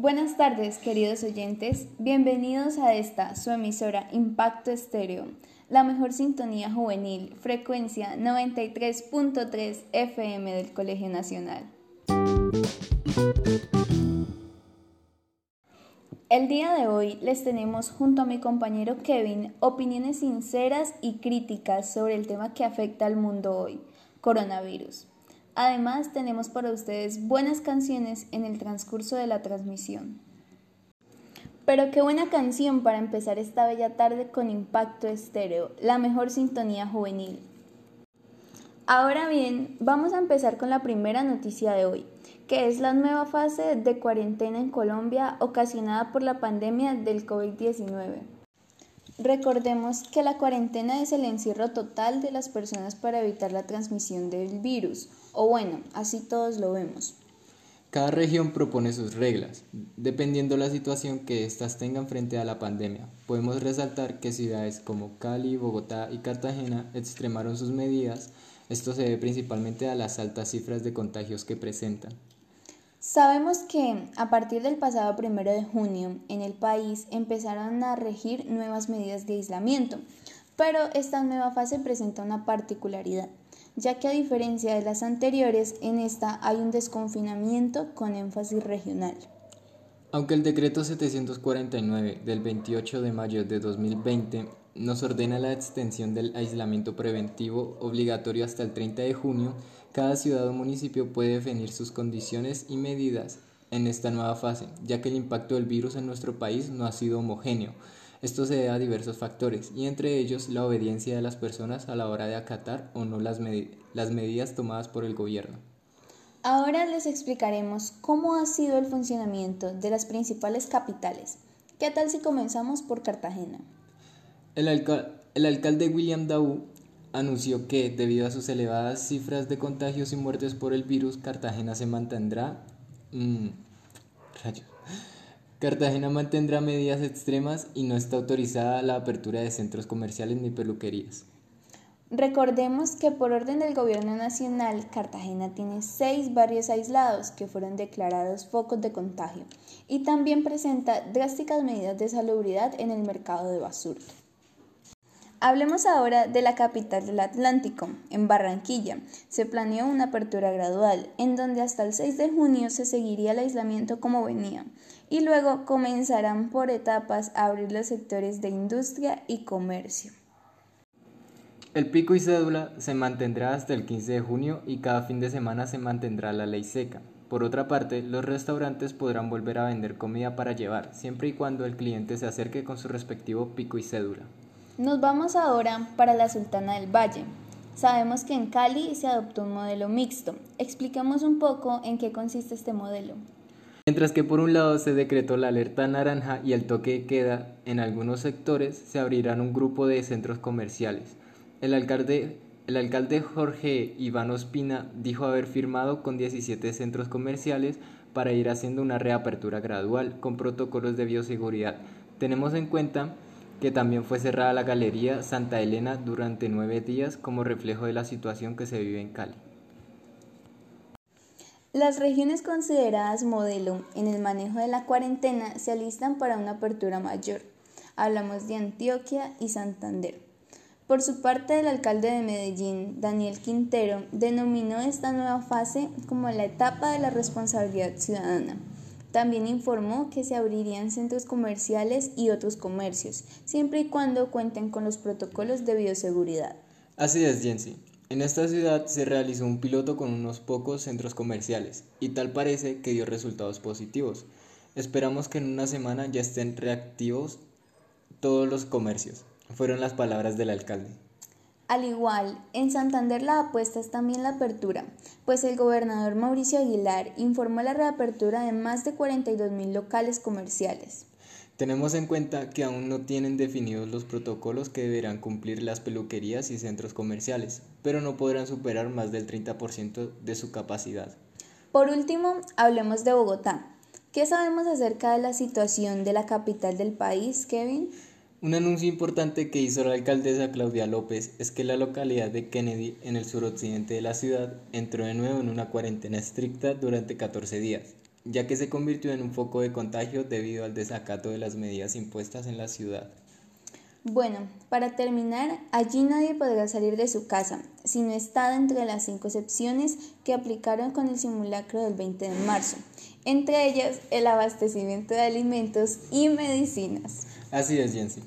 Buenas tardes, queridos oyentes. Bienvenidos a esta, su emisora Impacto Estéreo, la mejor sintonía juvenil, frecuencia 93.3 FM del Colegio Nacional. El día de hoy les tenemos junto a mi compañero Kevin opiniones sinceras y críticas sobre el tema que afecta al mundo hoy, coronavirus. Además, tenemos para ustedes buenas canciones en el transcurso de la transmisión. Pero qué buena canción para empezar esta bella tarde con impacto estéreo, la mejor sintonía juvenil. Ahora bien, vamos a empezar con la primera noticia de hoy, que es la nueva fase de cuarentena en Colombia ocasionada por la pandemia del COVID-19. Recordemos que la cuarentena es el encierro total de las personas para evitar la transmisión del virus, o bueno, así todos lo vemos. Cada región propone sus reglas, dependiendo la situación que éstas tengan frente a la pandemia. Podemos resaltar que ciudades como Cali, Bogotá y Cartagena extremaron sus medidas. Esto se debe principalmente a las altas cifras de contagios que presentan. Sabemos que a partir del pasado primero de junio en el país empezaron a regir nuevas medidas de aislamiento, pero esta nueva fase presenta una particularidad, ya que a diferencia de las anteriores, en esta hay un desconfinamiento con énfasis regional. Aunque el decreto 749 del 28 de mayo de 2020 nos ordena la extensión del aislamiento preventivo obligatorio hasta el 30 de junio, cada ciudad o municipio puede definir sus condiciones y medidas en esta nueva fase, ya que el impacto del virus en nuestro país no ha sido homogéneo. Esto se debe a diversos factores, y entre ellos la obediencia de las personas a la hora de acatar o no las, las medidas tomadas por el gobierno. Ahora les explicaremos cómo ha sido el funcionamiento de las principales capitales. ¿Qué tal si comenzamos por Cartagena? El, el alcalde William Daú anunció que, debido a sus elevadas cifras de contagios y muertes por el virus, Cartagena se mantendrá. Mm, Cartagena mantendrá medidas extremas y no está autorizada la apertura de centros comerciales ni peluquerías. Recordemos que por orden del Gobierno Nacional, Cartagena tiene seis barrios aislados que fueron declarados focos de contagio y también presenta drásticas medidas de salubridad en el mercado de basura. Hablemos ahora de la capital del Atlántico, en Barranquilla. Se planeó una apertura gradual, en donde hasta el 6 de junio se seguiría el aislamiento como venía, y luego comenzarán por etapas a abrir los sectores de industria y comercio. El pico y cédula se mantendrá hasta el 15 de junio y cada fin de semana se mantendrá la ley seca. Por otra parte, los restaurantes podrán volver a vender comida para llevar, siempre y cuando el cliente se acerque con su respectivo pico y cédula. Nos vamos ahora para la Sultana del Valle. Sabemos que en Cali se adoptó un modelo mixto. Expliquemos un poco en qué consiste este modelo. Mientras que por un lado se decretó la alerta naranja y el toque queda, en algunos sectores se abrirán un grupo de centros comerciales. El alcalde, el alcalde Jorge Iván Ospina dijo haber firmado con 17 centros comerciales para ir haciendo una reapertura gradual con protocolos de bioseguridad. Tenemos en cuenta que también fue cerrada la Galería Santa Elena durante nueve días como reflejo de la situación que se vive en Cali. Las regiones consideradas modelo en el manejo de la cuarentena se alistan para una apertura mayor. Hablamos de Antioquia y Santander. Por su parte, el alcalde de Medellín, Daniel Quintero, denominó esta nueva fase como la etapa de la responsabilidad ciudadana también informó que se abrirían centros comerciales y otros comercios, siempre y cuando cuenten con los protocolos de bioseguridad. Así es, Jensi. En esta ciudad se realizó un piloto con unos pocos centros comerciales y tal parece que dio resultados positivos. Esperamos que en una semana ya estén reactivos todos los comercios. Fueron las palabras del alcalde. Al igual, en Santander la apuesta es también la apertura, pues el gobernador Mauricio Aguilar informó la reapertura de más de 42 mil locales comerciales. Tenemos en cuenta que aún no tienen definidos los protocolos que deberán cumplir las peluquerías y centros comerciales, pero no podrán superar más del 30% de su capacidad. Por último, hablemos de Bogotá. ¿Qué sabemos acerca de la situación de la capital del país, Kevin? Un anuncio importante que hizo la alcaldesa Claudia López es que la localidad de Kennedy, en el suroccidente de la ciudad, entró de nuevo en una cuarentena estricta durante 14 días. Ya que se convirtió en un foco de contagio debido al desacato de las medidas impuestas en la ciudad. Bueno, para terminar, allí nadie podrá salir de su casa si no está dentro de las cinco excepciones que aplicaron con el simulacro del 20 de marzo, entre ellas el abastecimiento de alimentos y medicinas. Así es, Jensi.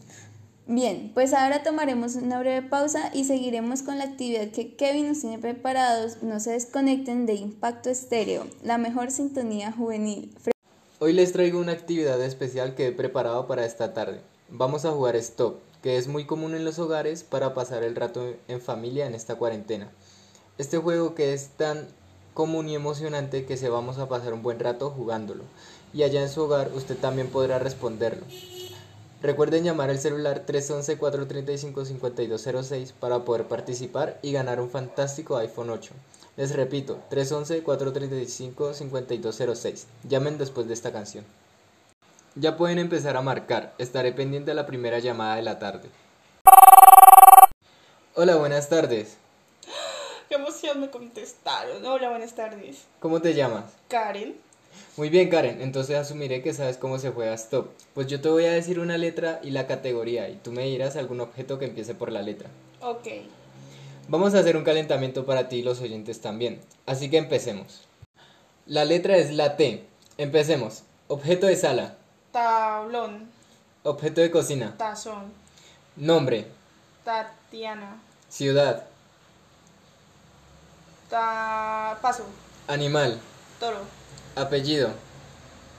Bien, pues ahora tomaremos una breve pausa y seguiremos con la actividad que Kevin nos tiene preparados. No se desconecten de Impacto Estéreo, la mejor sintonía juvenil. Hoy les traigo una actividad especial que he preparado para esta tarde. Vamos a jugar Stop, que es muy común en los hogares para pasar el rato en familia en esta cuarentena. Este juego que es tan común y emocionante que se vamos a pasar un buen rato jugándolo. Y allá en su hogar usted también podrá responderlo. Recuerden llamar al celular 311-435-5206 para poder participar y ganar un fantástico iPhone 8. Les repito, 311-435-5206. Llamen después de esta canción. Ya pueden empezar a marcar. Estaré pendiente de la primera llamada de la tarde. Hola, buenas tardes. Qué emoción me contestaron. Hola, buenas tardes. ¿Cómo te llamas? Karen. Muy bien, Karen, entonces asumiré que sabes cómo se juega Stop. Pues yo te voy a decir una letra y la categoría y tú me dirás algún objeto que empiece por la letra. Ok. Vamos a hacer un calentamiento para ti y los oyentes también. Así que empecemos. La letra es la T. Empecemos. Objeto de sala. Tablón. Objeto de cocina. Tazón. Nombre. Tatiana. Ciudad. Ta... Paso. Animal. Toro. Apellido.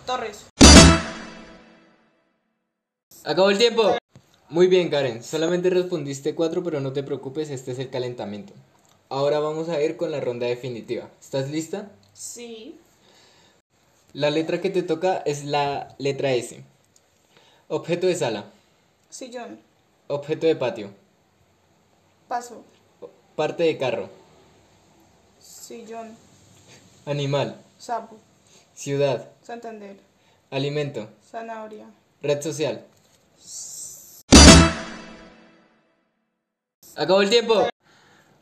Torres. Acabó el tiempo. Muy bien, Karen. Solamente respondiste cuatro, pero no te preocupes, este es el calentamiento. Ahora vamos a ir con la ronda definitiva. ¿Estás lista? Sí. La letra que te toca es la letra S. Objeto de sala. Sillón. Objeto de patio. Paso. Parte de carro. Sillón. Animal. Sapo. Ciudad. Santander. Alimento. Zanahoria. Red social. Acabó el tiempo.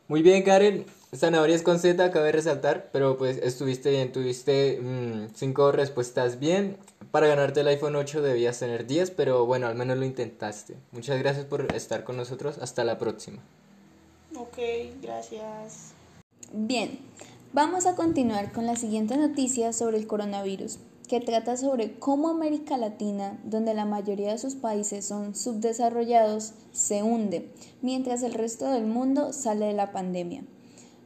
Muy bien, Karen. Zanahorias con Z, cabe resaltar, pero pues estuviste bien, tuviste mm, cinco respuestas bien. Para ganarte el iPhone 8 debías tener 10, pero bueno, al menos lo intentaste. Muchas gracias por estar con nosotros. Hasta la próxima. Ok, gracias. Bien, vamos a continuar con la siguiente noticia sobre el coronavirus, que trata sobre cómo América Latina, donde la mayoría de sus países son subdesarrollados, se hunde, mientras el resto del mundo sale de la pandemia.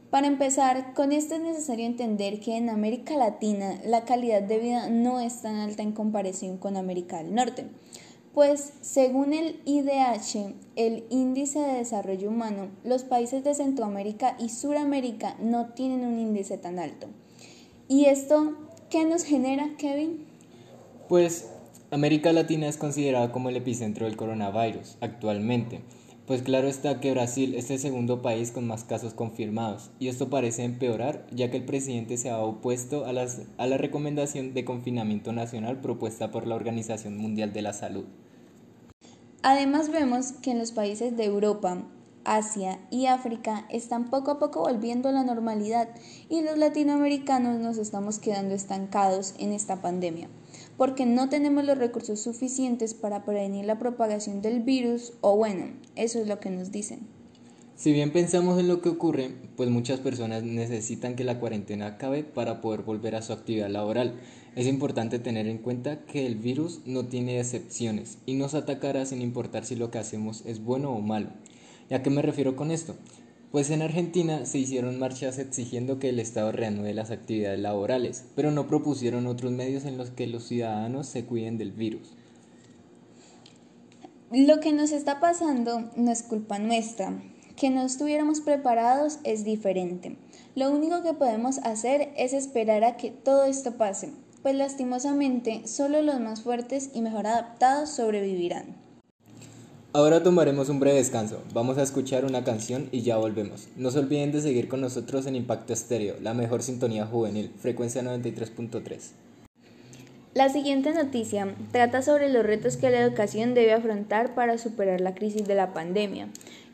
Para empezar, con esto es necesario entender que en América Latina la calidad de vida no es tan alta en comparación con América del Norte, pues según el IDH, el Índice de Desarrollo Humano, los países de Centroamérica y Suramérica no tienen un índice tan alto. ¿Y esto qué nos genera, Kevin? Pues América Latina es considerada como el epicentro del coronavirus actualmente pues claro está que Brasil es el segundo país con más casos confirmados, y esto parece empeorar ya que el presidente se ha opuesto a, las, a la recomendación de confinamiento nacional propuesta por la Organización Mundial de la Salud. Además vemos que en los países de Europa, Asia y África están poco a poco volviendo a la normalidad y los latinoamericanos nos estamos quedando estancados en esta pandemia porque no tenemos los recursos suficientes para prevenir la propagación del virus o bueno, eso es lo que nos dicen. Si bien pensamos en lo que ocurre, pues muchas personas necesitan que la cuarentena acabe para poder volver a su actividad laboral. Es importante tener en cuenta que el virus no tiene excepciones y nos atacará sin importar si lo que hacemos es bueno o malo. ¿Y a qué me refiero con esto? Pues en Argentina se hicieron marchas exigiendo que el Estado reanude las actividades laborales, pero no propusieron otros medios en los que los ciudadanos se cuiden del virus. Lo que nos está pasando no es culpa nuestra. Que no estuviéramos preparados es diferente. Lo único que podemos hacer es esperar a que todo esto pase, pues lastimosamente solo los más fuertes y mejor adaptados sobrevivirán. Ahora tomaremos un breve descanso, vamos a escuchar una canción y ya volvemos. No se olviden de seguir con nosotros en Impacto Estéreo, la mejor sintonía juvenil, frecuencia 93.3. La siguiente noticia trata sobre los retos que la educación debe afrontar para superar la crisis de la pandemia.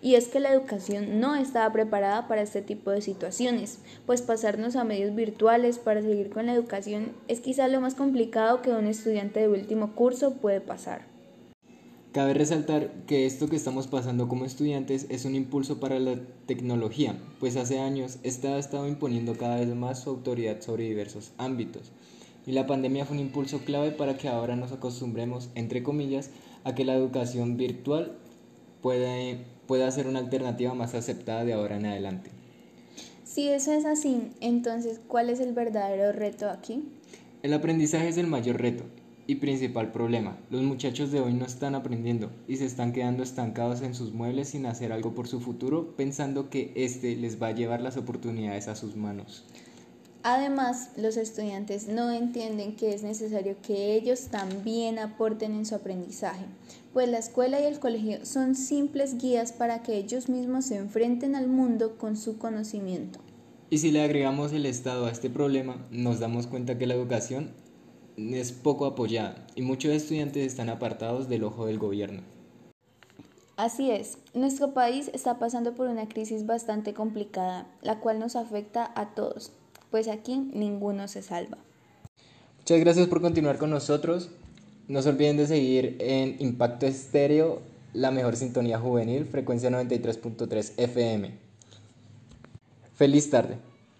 y es que la educación no estaba preparada para este tipo de situaciones, pues pasarnos a medios virtuales para seguir con la educación es quizá lo más complicado que un estudiante de último curso puede pasar. Cabe resaltar que esto que estamos pasando como estudiantes es un impulso para la tecnología, pues hace años esta ha estado imponiendo cada vez más su autoridad sobre diversos ámbitos. Y la pandemia fue un impulso clave para que ahora nos acostumbremos, entre comillas, a que la educación virtual puede, pueda ser una alternativa más aceptada de ahora en adelante. Si eso es así, entonces, ¿cuál es el verdadero reto aquí? El aprendizaje es el mayor reto y principal problema. Los muchachos de hoy no están aprendiendo y se están quedando estancados en sus muebles sin hacer algo por su futuro, pensando que este les va a llevar las oportunidades a sus manos. Además, los estudiantes no entienden que es necesario que ellos también aporten en su aprendizaje, pues la escuela y el colegio son simples guías para que ellos mismos se enfrenten al mundo con su conocimiento. Y si le agregamos el Estado a este problema, nos damos cuenta que la educación es poco apoyada y muchos estudiantes están apartados del ojo del gobierno. Así es, nuestro país está pasando por una crisis bastante complicada, la cual nos afecta a todos, pues aquí ninguno se salva. Muchas gracias por continuar con nosotros. No se olviden de seguir en Impacto Estéreo, la mejor sintonía juvenil, frecuencia 93.3 FM. Feliz tarde.